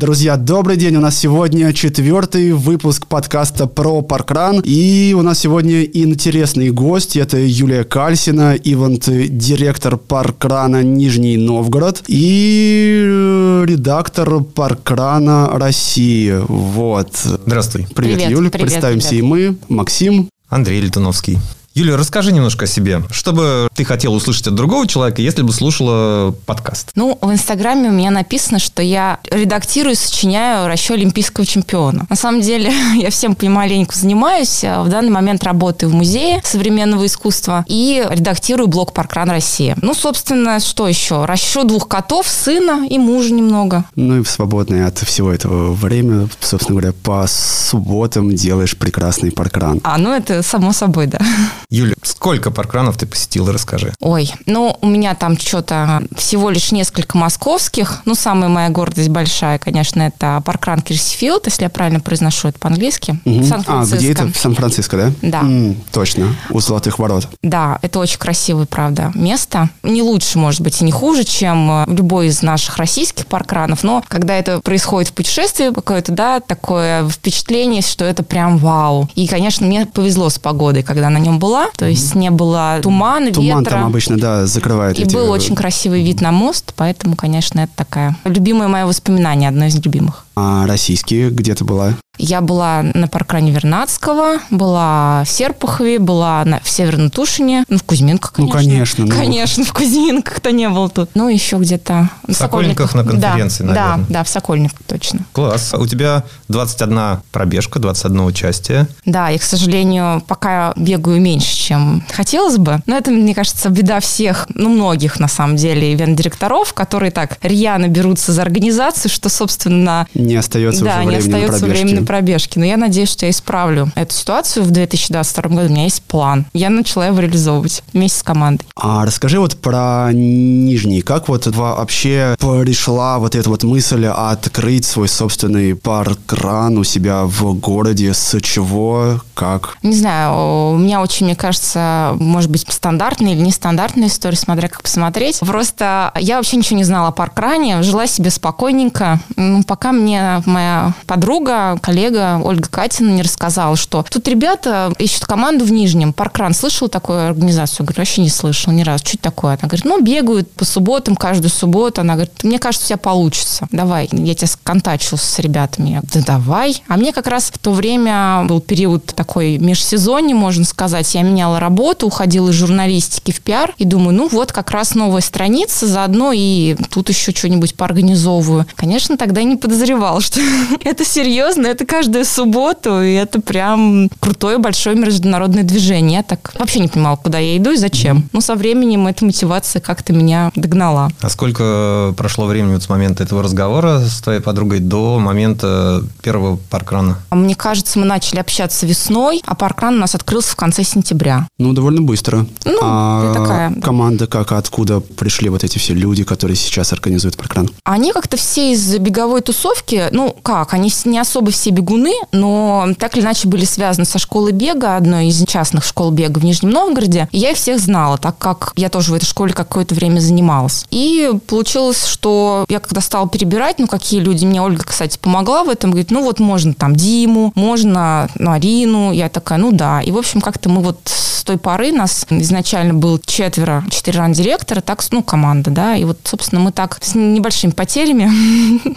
Друзья, добрый день. У нас сегодня четвертый выпуск подкаста про Паркран. И у нас сегодня интересный гость. Это Юлия Кальсина, ивент-директор Паркрана Нижний Новгород и э, редактор Паркрана России. Вот. Здравствуй. Привет, Привет, Юль. привет, Представимся привет. и мы. Максим. Андрей Летуновский. Юля, расскажи немножко о себе. Что бы ты хотела услышать от другого человека, если бы слушала подкаст? Ну, в Инстаграме у меня написано, что я редактирую и сочиняю расчет олимпийского чемпиона. На самом деле, я всем помаленьку занимаюсь. В данный момент работаю в музее современного искусства и редактирую блог «Паркран Россия». Ну, собственно, что еще? Расчет двух котов, сына и мужа немного. Ну и в свободное от всего этого время, собственно говоря, по субботам делаешь прекрасный паркран. А, ну, это само собой, да. Юля, сколько паркранов ты посетила, расскажи. Ой, ну, у меня там что-то всего лишь несколько московских. Ну, самая моя гордость большая, конечно, это паркран Кирсфилд, если я правильно произношу это по-английски. В А, где это? В Сан-Франциско, да? Да. М, точно, у Золотых Ворот. Да, это очень красивое, правда, место. Не лучше, может быть, и не хуже, чем э, любой из наших российских паркранов, но когда это происходит в путешествии какое-то, да, такое впечатление, что это прям вау. И, конечно, мне повезло с погодой, когда на нем была, то есть не было тумана, Туман ветра. там обычно, да, закрывает И эти... был очень красивый вид на мост, поэтому, конечно, это такая любимое мое воспоминание, одно из любимых. А российские где ты была? Я была на паркране Вернадского, была в Серпухове, была на, в Северном Тушине, ну, в Кузьминках, Ну, конечно. конечно, ну. Конечно, в Кузьминках кто не был тут. Ну, еще где-то в Сокольниках на конференции, да, наверное. Да, да, в Сокольниках, точно. Класс. У тебя 21 пробежка, 21 участие. Да, я, к сожалению, пока бегаю меньше, чем хотелось бы. Но это, мне кажется, беда всех, ну, многих, на самом деле, ивент-директоров, которые так рьяно берутся за организацию, что, собственно, Не остается да, уже не времени на остается пробежки. времени на пробежки. Но я надеюсь, что я исправлю эту ситуацию в 2022 году. У меня есть план. Я начала его реализовывать вместе с командой. А расскажи вот про Нижний. Как вот вообще пришла вот эта вот мысль открыть свой собственный паркран у себя в городе? С чего? Как? Не знаю, у меня очень, мне кажется, может быть, стандартная или нестандартная история, смотря как посмотреть. Просто я вообще ничего не знала о паркране, жила себе спокойненько, Ну, пока мне моя подруга, коллега Ольга Катина не рассказала, что тут ребята ищут команду в Нижнем. Паркран, слышал такую организацию? Говорю, вообще не слышал ни разу. Что это такое? Она говорит, ну, бегают по субботам, каждую субботу. Она говорит, мне кажется, у тебя получится. Давай, я тебя сконтачу с ребятами. Я говорю, да давай. А мне как раз в то время был период такой межсезонье, можно сказать. Я меняла работу, уходила из журналистики в пиар. И думаю, ну вот как раз новая страница, заодно и тут еще что-нибудь поорганизовываю. Конечно, тогда не подозревал, что это серьезно, это каждую субботу, и это прям крутое большое международное движение. Я так вообще не понимала, куда я иду и зачем. Но со временем эта мотивация как-то меня догнала. А сколько прошло времени вот с момента этого разговора с твоей подругой до момента первого паркрана? Мне кажется, мы начали общаться весной, а паркран у нас открылся в конце сентября. Ну, довольно быстро. Ну, а такая, да. команда как, откуда пришли вот эти все люди, которые сейчас организуют паркран? Они как-то все из беговой тусовки, ну как, они не особо все бегуны, но так или иначе были связаны со школой бега, одной из частных школ бега в Нижнем Новгороде. И я их всех знала, так как я тоже в этой школе какое-то время занималась. И получилось, что я когда стала перебирать, ну какие люди, мне Ольга, кстати, помогла в этом, говорит, ну вот можно там Диму, можно ну, Я такая, ну да. И, в общем, как-то мы вот с той поры, нас изначально было четверо, четыре ран-директора, так, ну, команда, да, и вот, собственно, мы так с небольшими потерями,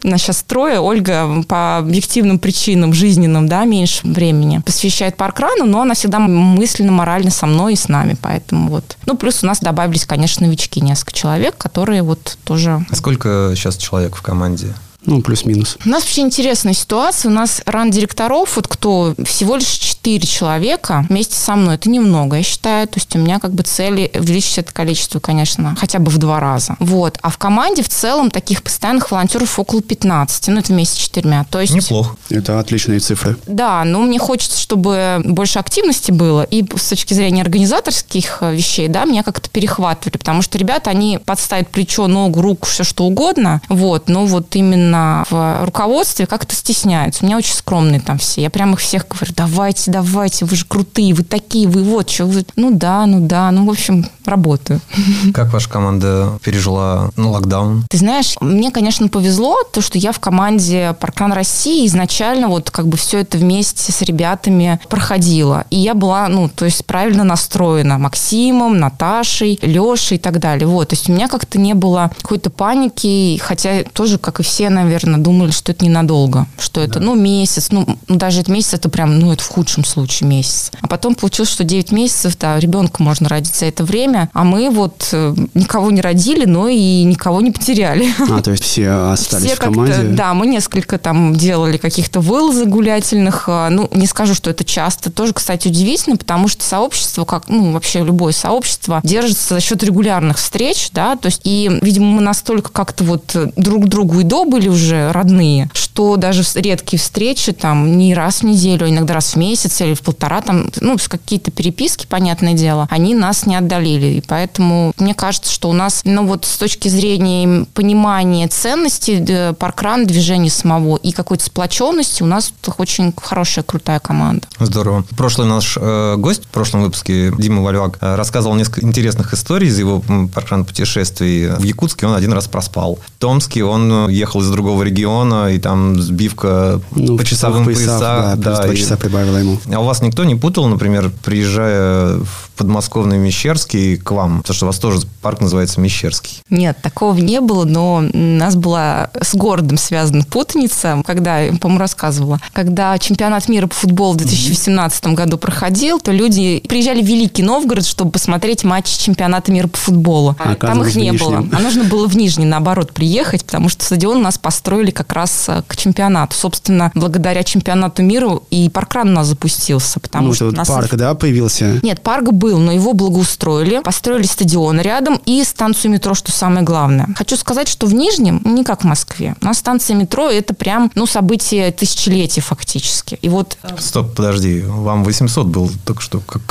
нас сейчас трое, Ольга по объективным причинам жизненным, да, меньше времени посвящает паркрану, но она всегда мысленно, морально со мной и с нами, поэтому вот. Ну, плюс у нас добавились, конечно, новички, несколько человек, которые вот тоже А сколько сейчас человек в команде? Ну, плюс-минус. у нас вообще интересная ситуация. У нас ран-директоров, вот кто всего лишь 4 человека вместе со мной. Это немного, я считаю. То есть у меня как бы цели увеличить это количество, конечно, хотя бы в два раза. Вот. А в команде в целом таких постоянных волонтеров около 15. Ну, это вместе с четырьмя. То есть... Неплохо. Это отличные цифры. Да, но мне хочется, чтобы больше активности было, и с точки зрения организаторских э, вещей, да, меня как-то перехватывали, потому что ребята, они подставят плечо, ногу, руку, все что угодно, вот, но вот именно в руководстве как-то стесняются. У меня очень скромные там все. Я прям их всех говорю, давайте, давайте, вы же крутые, вы такие, вы вот, что вы... Ну да, ну да, ну, в общем, работаю. Как ваша команда пережила ну, локдаун? Ты знаешь, мне, конечно, повезло, то, что я в команде Паркран России изначально вот как бы все это вместе с ребятами проходила. И я была, ну, то есть правильно настроена Максимом, Наташей, Лешей и так далее. Вот, то есть у меня как-то не было какой-то паники, хотя тоже, как и все, наверное, думали, что это ненадолго, что это, да. ну, месяц, ну, даже этот месяц, это прям, ну, это в худшем случае месяц. А потом получилось, что 9 месяцев, да, ребенка можно родить за это время, а мы вот э, никого не родили, но и никого не потеряли. А, то есть все остались все в команде? Да, мы несколько там делали каких-то вылазок гулятельных, а, ну, не скажу, что это часто, тоже, кстати, удивительно, потому что сообщество, как, ну, вообще любое сообщество, держится за счет регулярных встреч, да, то есть, и, видимо, мы настолько как-то вот друг другу и до были уже родные, что даже редкие встречи там не раз в неделю, а иногда раз в месяц или в полтора, там, ну, какие-то переписки, понятное дело, они нас не отдалили. И поэтому мне кажется, что у нас, ну, вот с точки зрения понимания ценностей паркран, движения самого и какой-то сплоченности у нас очень хорошая, крутая команда. Здорово. Прошлый наш э, гость в прошлом выпуске, Дима Вальвак, э, рассказывал несколько интересных историй из его паркран путешествий. В Якутске он один раз проспал. В Томске он ехал из другого региона, и там сбивка ну, по часовым поясам. Да, да, два часа прибавила ему. А у вас никто не путал, например, приезжая в подмосковный Мещерский к вам? Потому что у вас тоже парк называется Мещерский. Нет, такого не было, но у нас была с городом связана путаница, когда, я, по-моему, рассказывала, когда чемпионат мира по футболу в 2018 году проходил, то люди приезжали в Великий Новгород, чтобы посмотреть матчи чемпионата мира по футболу. А, Там их не было. А нужно было в Нижний, наоборот, приехать, потому что стадион у нас построили как раз э, к чемпионату. Собственно, благодаря чемпионату мира и паркран у нас запустился. Потому ну, что вот нас... парк, да, появился? Нет, парк был, но его благоустроили, построили стадион рядом и станцию метро, что самое главное. Хочу сказать, что в Нижнем не как в Москве. У нас станция метро это прям, ну, событие тысячелетия фактически. И вот... Э, Стоп, подожди, вам 800 был только что. Как...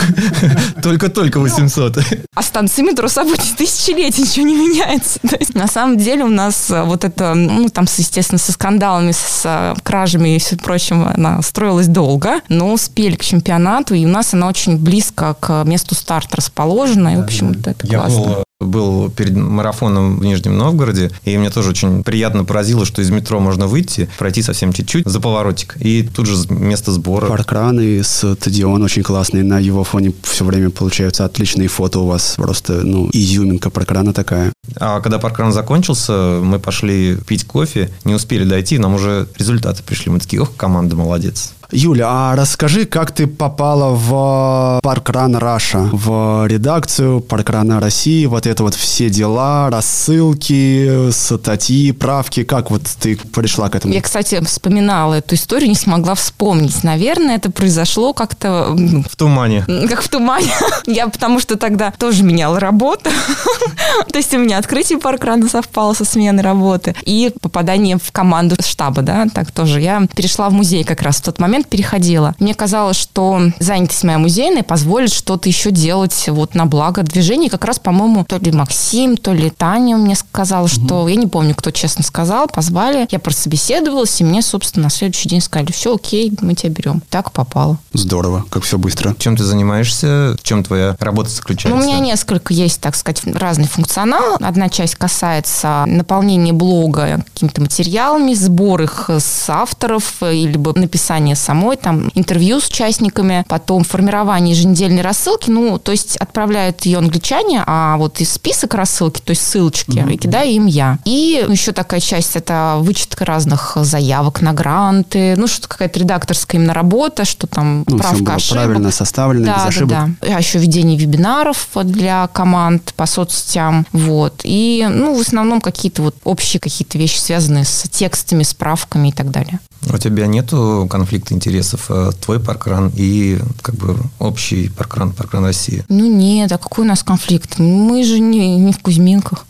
Только-только 800. А станция метро событие тысячелетия, ничего не меняется. На самом деле у нас э, вот это, ну, там, естественно, со скандалами, с кражами и все прочим, она строилась долго, но успели к чемпионату, и у нас она очень близко к месту старта расположена, и, в общем, да, это Я классно. Был был перед марафоном в Нижнем Новгороде, и мне тоже очень приятно поразило, что из метро можно выйти, пройти совсем чуть-чуть за поворотик, и тут же место сбора. Паркран и стадион очень классный, на его фоне все время получаются отличные фото у вас, просто, ну, изюминка паркрана такая. А когда паркран закончился, мы пошли пить кофе, не успели дойти, нам уже результаты пришли, мы такие, ох, команда молодец. Юля, а расскажи, как ты попала в parkrun Russia, в редакцию Паркрана России, вот это вот все дела, рассылки, статьи, правки, как вот ты пришла к этому? Я, кстати, вспоминала эту историю, не смогла вспомнить. Наверное, это произошло как-то... В тумане. Как в тумане. Я потому что тогда тоже меняла работу. То есть у меня открытие Паркрана совпало со сменой работы и попадание в команду штаба, да, так тоже. Я перешла в музей как раз в тот момент, переходила. Мне казалось, что занятость моя музейная позволит что-то еще делать вот на благо движения. Как раз, по-моему, то ли Максим, то ли Таня мне сказала, что... Угу. Я не помню, кто честно сказал. Позвали. Я прособеседовалась, и мне, собственно, на следующий день сказали, все, окей, мы тебя берем. Так попало. Здорово, как все быстро. Чем ты занимаешься? В чем твоя работа заключается? Ну, у меня несколько есть, так сказать, разный функционал. Одна часть касается наполнения блога какими-то материалами, сбор их с авторов, либо написания самой, там интервью с участниками, потом формирование еженедельной рассылки, ну, то есть отправляют ее англичане, а вот из список рассылки, то есть ссылочки, mm-hmm. и кидаю им я. И еще такая часть это вычетка разных заявок на гранты, ну, что какая-то редакторская именно работа, что там ну, правка ошибок. правильно составлено, да, без ошибок. Да, да. А еще ведение вебинаров для команд по соцсетям, вот. И, ну, в основном какие-то вот общие какие-то вещи, связанные с текстами, справками и так далее. У тебя нету конфликта интересов? Э, твой паркран и как бы общий паркран, паркран России? Ну нет, а какой у нас конфликт? Мы же не, не в Кузьминках.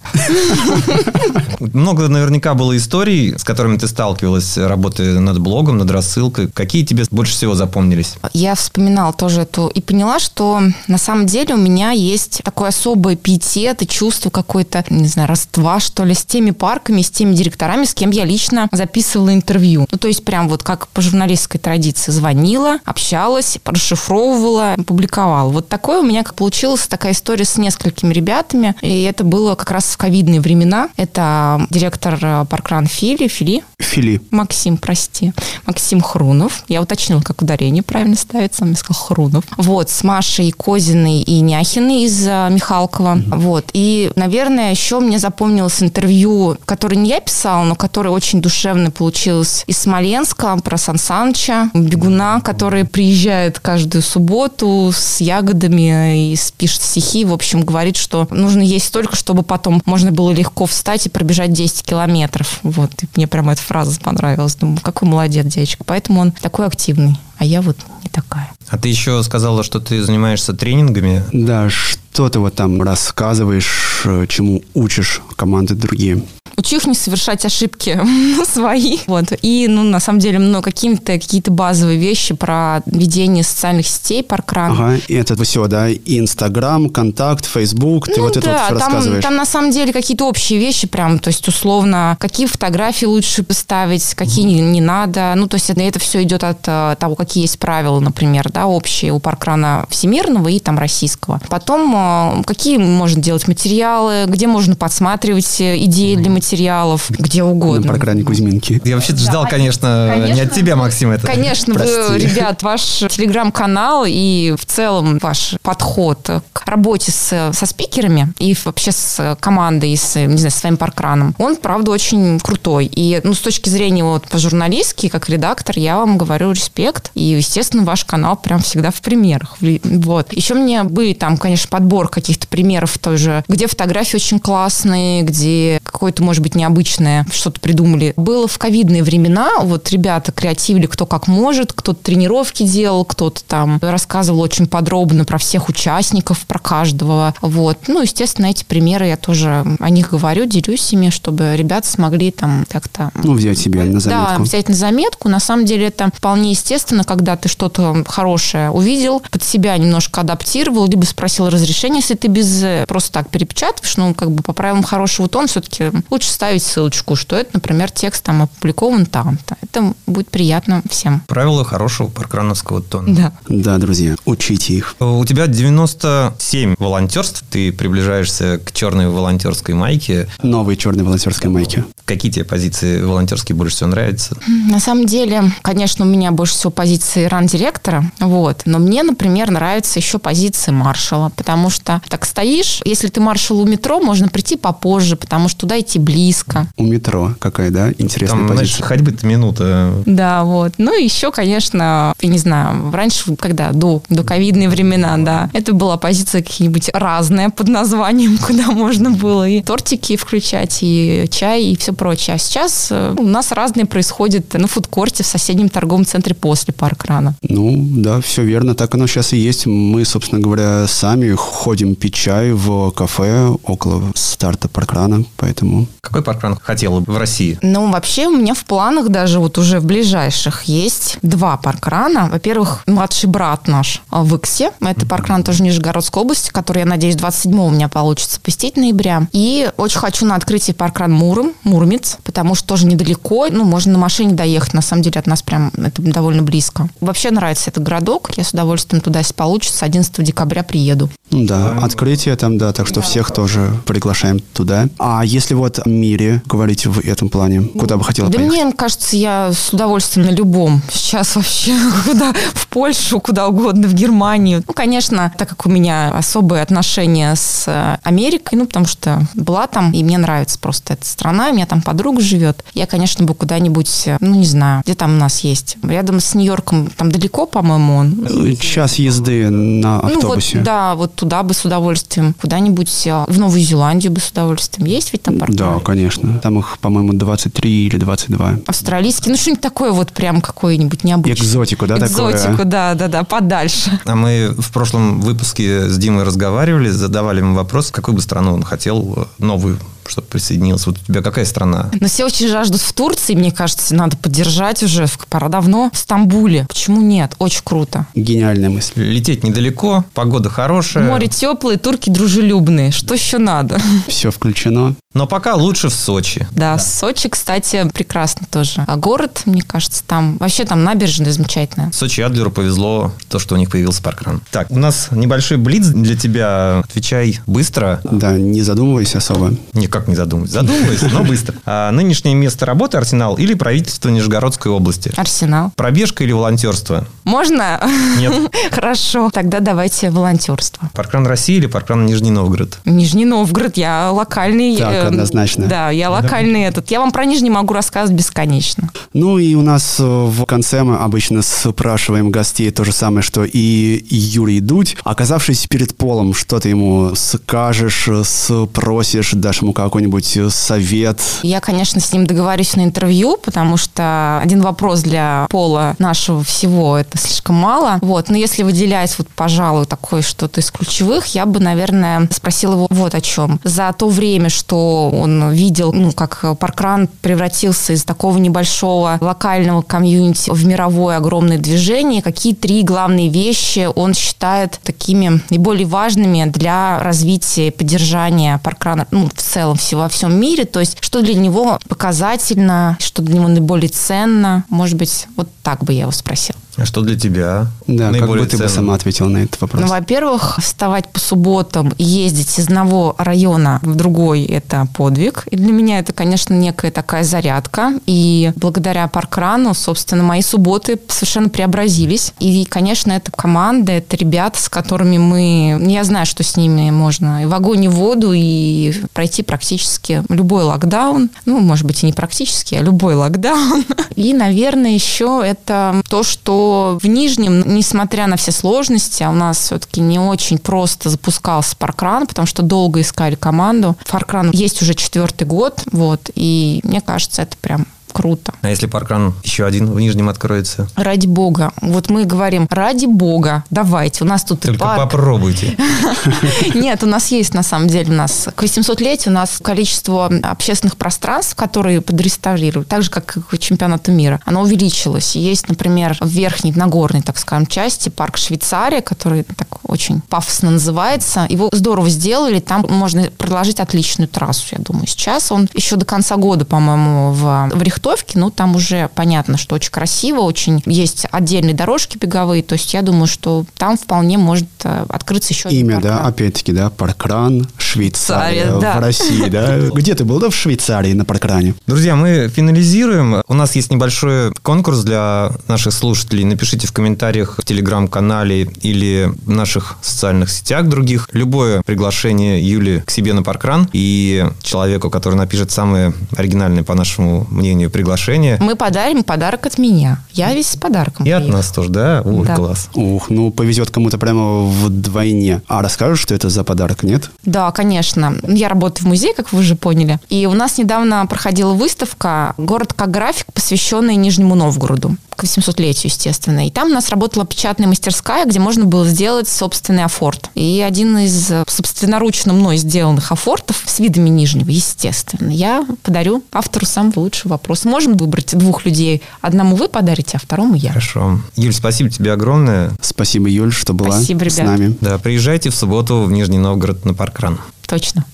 Много наверняка было историй, с которыми ты сталкивалась, работая над блогом, над рассылкой. Какие тебе больше всего запомнились? Я вспоминала тоже эту и поняла, что на самом деле у меня есть такое особое пиетет и чувство какое-то какая-то, не знаю, родства, что ли, с теми парками, с теми директорами, с кем я лично записывала интервью. Ну, то есть прям вот как по журналистской традиции звонила, общалась, расшифровывала, публиковала. Вот такое у меня как получилась такая история с несколькими ребятами, и это было как раз в ковидные времена. Это директор э, Паркран Фили, Фили. Фили. Максим, прости. Максим Хрунов. Я уточнила, как ударение правильно ставится. Он мне сказал Хрунов. Вот, с Машей Козиной и Няхиной из э, Михалкова. Mm-hmm. Вот. И, наверное, еще мне запомнилось интервью, которое не я писала, но которое очень душевно получилось из Смоленска про Сан Саныча, бегуна, который приезжает каждую субботу с ягодами и пишет стихи. В общем, говорит, что нужно есть столько, чтобы потом можно было легко встать и пробежать 10 километров. Вот. И мне прямо эта фраза понравилась. Думаю, какой молодец девочка. Поэтому он такой активный а я вот не такая. А ты еще сказала, что ты занимаешься тренингами? Да, что ты вот там рассказываешь, э, чему учишь команды другие? Учу их не совершать ошибки свои. Вот. И, ну, на самом деле, ну, какие-то какие-то базовые вещи про ведение социальных сетей паркран. Ага, и это все, да, и Инстаграм, Контакт, Фейсбук, ты ну, вот да, это вот там, рассказываешь. там на самом деле какие-то общие вещи прям, то есть условно, какие фотографии лучше поставить, какие не, не надо. Ну, то есть это, это все идет от uh, того, какие есть правила, например, да, общие у паркрана всемирного и там российского. Потом, uh, какие можно делать материалы, где можно подсматривать э, идеи для материалов, где угодно. На паркране Кузьминки. Я вообще ждал, да, конечно, конечно, не от тебя, Максим, это. Конечно, вы, ребят, ваш телеграм-канал и в целом ваш подход к работе с, со спикерами и вообще с командой, с, не знаю, с своим паркраном, он, правда, очень крутой. И, ну, с точки зрения вот по-журналистски, как редактор, я вам говорю респект. И, естественно, ваш канал прям всегда в примерах. Вот. Еще мне были там, конечно, подбор каких-то примеров тоже, где фотографии очень классные, где какое-то, может быть, необычное что-то придумали. Было в ковидные времена, вот ребята креативили кто как может, кто-то тренировки делал, кто-то там рассказывал очень подробно про всех участников, про каждого. Вот. Ну, естественно, эти примеры я тоже о них говорю, делюсь ими, чтобы ребята смогли там как-то... Ну, взять себе на заметку. Да, взять на заметку. На самом деле это вполне естественно, когда ты что-то хорошее увидел, под себя немножко адаптировал, либо спросил разрешение, если ты без э, просто так перепечатываешь, ну, как бы по правилам хорошего тона все-таки лучше ставить ссылочку, что это, например, текст там опубликован там-то. Это будет приятно всем. Правила хорошего паркрановского тона. Да. Да, друзья, учите их. У тебя 97 волонтерств, ты приближаешься к черной волонтерской майке. Новой черной волонтерской майке. Какие тебе позиции волонтерские больше всего нравятся? На самом деле, конечно, у меня больше всего позиции ран-директора, вот. Но мне, например, нравится еще позиция маршала, потому что так стоишь, если ты маршал у метро, можно прийти попозже, потому что туда идти близко. У метро какая, да, интересная Там, позиция. Значит, ходьбы-то минута. Да, вот. Ну, еще, конечно, я не знаю, раньше, когда до, до ковидные времена, да, это была позиция какие-нибудь разная под названием, куда можно было и тортики включать, и чай, и все прочее. А сейчас э, у нас разные происходит на фудкорте в соседнем торговом центре после паркрана. Ну, да, все верно, так оно сейчас и есть. Мы, собственно говоря, сами ходим пить чай в кафе около старта паркрана, поэтому... Какой паркран хотел в России? Ну, вообще у меня в планах даже вот уже в ближайших есть два паркрана. Во-первых, младший брат наш в Иксе. Это паркран тоже Нижегородской области, который, я надеюсь, 27 у меня получится посетить ноября. И очень хочу на открытие паркран Муром, Муромец, потому что тоже недалеко. Ну, можно на машине доехать. На самом деле от нас прям это довольно близко. Вообще нравится этот городок. Я с удовольствием туда, если получится, 11 декабря приеду. Да, открытие там, да, так что да. всех тоже приглашаем туда. А если вот мире говорить в этом плане, куда бы хотела да поехать? мне кажется, я с удовольствием на любом. Сейчас вообще куда в Польшу, куда угодно, в Германию. Ну, конечно, так как у меня особые отношения с э, Америкой, ну, потому что была там, и мне нравится просто эта страна, у меня там подруга живет. Я, конечно, бы куда-нибудь, э, ну, не знаю, где там у нас есть. Рядом с Нью-Йорком, там далеко, по-моему, он. Час езды на автобусе. Ну, вот, да, вот туда бы с удовольствием. Куда-нибудь э, в Новую Зеландию бы с удовольствием. Есть ведь там парк? Да, конечно. Там их, по-моему, 23 или 22. Австралийский, ну, что-нибудь такое вот прям какое-нибудь необычное. Экзотику, да, Экзотику, такое? да, да, да, подальше. А мы в прошлом выпуске с Димой разговаривали, задавали ему вопрос, какую бы страну он хотел новую чтобы присоединился? Вот у тебя какая страна? Но все очень жаждут в Турции, мне кажется, надо поддержать уже. Пора давно. В Стамбуле. Почему нет? Очень круто. Гениальная мысль. Лететь недалеко, погода хорошая. Море теплое, турки дружелюбные. Что еще надо? Все включено. Но пока лучше в Сочи. Да, да, Сочи, кстати, прекрасно тоже. А город, мне кажется, там... Вообще там набережная замечательная. Сочи Адлеру повезло то, что у них появился паркран. Так, у нас небольшой блиц для тебя. Отвечай быстро. Да, не задумывайся особо. Никак не задумывайся. Задумывайся, но быстро. А нынешнее место работы Арсенал или правительство Нижегородской области? Арсенал. Пробежка или волонтерство? Можно? Нет. Хорошо. Тогда давайте волонтерство. Паркран России или паркран Нижний Новгород? Нижний Новгород. Я локальный. Так, э, однозначно. Да, я локальный этот. Я вам про Нижний могу рассказывать бесконечно. Ну и у нас э, в конце мы обычно спрашиваем гостей то же самое, что и Юрий Дудь. Оказавшись перед Полом, что ты ему скажешь, спросишь, дашь ему какой-нибудь совет? Я, конечно, с ним договорюсь на интервью, потому что один вопрос для Пола нашего всего это слишком мало. Вот. Но если выделять, вот, пожалуй, такое что-то из ключевых, я бы, наверное, спросила его вот о чем. За то время, что он видел, ну, как паркран превратился из такого небольшого локального комьюнити в мировое огромное движение, какие три главные вещи он считает такими наиболее важными для развития и поддержания паркрана ну, в целом всего во всем мире, то есть что для него показательно, что для него наиболее ценно, может быть, вот так бы я его спросила. А что для тебя? Да, как бы ты бы сама ответила на этот вопрос? Ну, во-первых, вставать по субботам, ездить из одного района в другой – это подвиг. И для меня это, конечно, некая такая зарядка. И благодаря паркрану, собственно, мои субботы совершенно преобразились. И, конечно, это команда, это ребята, с которыми мы... Я знаю, что с ними можно и в огонь, и в воду, и пройти практически любой локдаун. Ну, может быть, и не практически, а любой локдаун. И, наверное, еще это то, что в Нижнем, несмотря на все сложности, а у нас все-таки не очень просто запускался паркран, потому что долго искали команду. Фаркран есть уже четвертый год, вот, и мне кажется, это прям круто. А если паркран еще один в Нижнем откроется? Ради бога. Вот мы говорим, ради бога, давайте. У нас тут Только и парк. попробуйте. Нет, у нас есть, на самом деле, у нас к 800-летию у нас количество общественных пространств, которые подреставрируют, так же, как и к чемпионату мира, оно увеличилось. Есть, например, в верхней, Нагорной, так скажем, части парк Швейцария, который так очень пафосно называется. Его здорово сделали, там можно проложить отличную трассу, я думаю. Сейчас он еще до конца года, по-моему, в, в Подготовки, ну, там уже понятно, что очень красиво, очень есть отдельные дорожки беговые, то есть я думаю, что там вполне может э, открыться еще Имя, да, опять-таки, да, Паркран, Швейцария, Цария, да. в России, да. Где ты был, да, в Швейцарии на Паркране? Друзья, мы финализируем. У нас есть небольшой конкурс для наших слушателей. Напишите в комментариях в телеграм-канале или в наших социальных сетях других любое приглашение Юли к себе на Паркран и человеку, который напишет самое оригинальное, по нашему мнению, приглашение. Мы подарим подарок от меня. Я весь с подарком. И приехал. от нас тоже, да? Ух, да. класс. Ух, ну повезет кому-то прямо вдвойне. А расскажешь, что это за подарок, нет? Да, конечно. Я работаю в музее, как вы уже поняли. И у нас недавно проходила выставка «Город как график», посвященная Нижнему Новгороду к 800-летию, естественно. И там у нас работала печатная мастерская, где можно было сделать собственный афорт. И один из собственноручно мной сделанных афортов с видами Нижнего, естественно, я подарю автору самого лучшего вопроса. Можем выбрать двух людей. Одному вы подарите, а второму я. Хорошо. Юль, спасибо тебе огромное. Спасибо, Юль, что была спасибо, с нами. Да, приезжайте в субботу в Нижний Новгород на Паркран. Точно.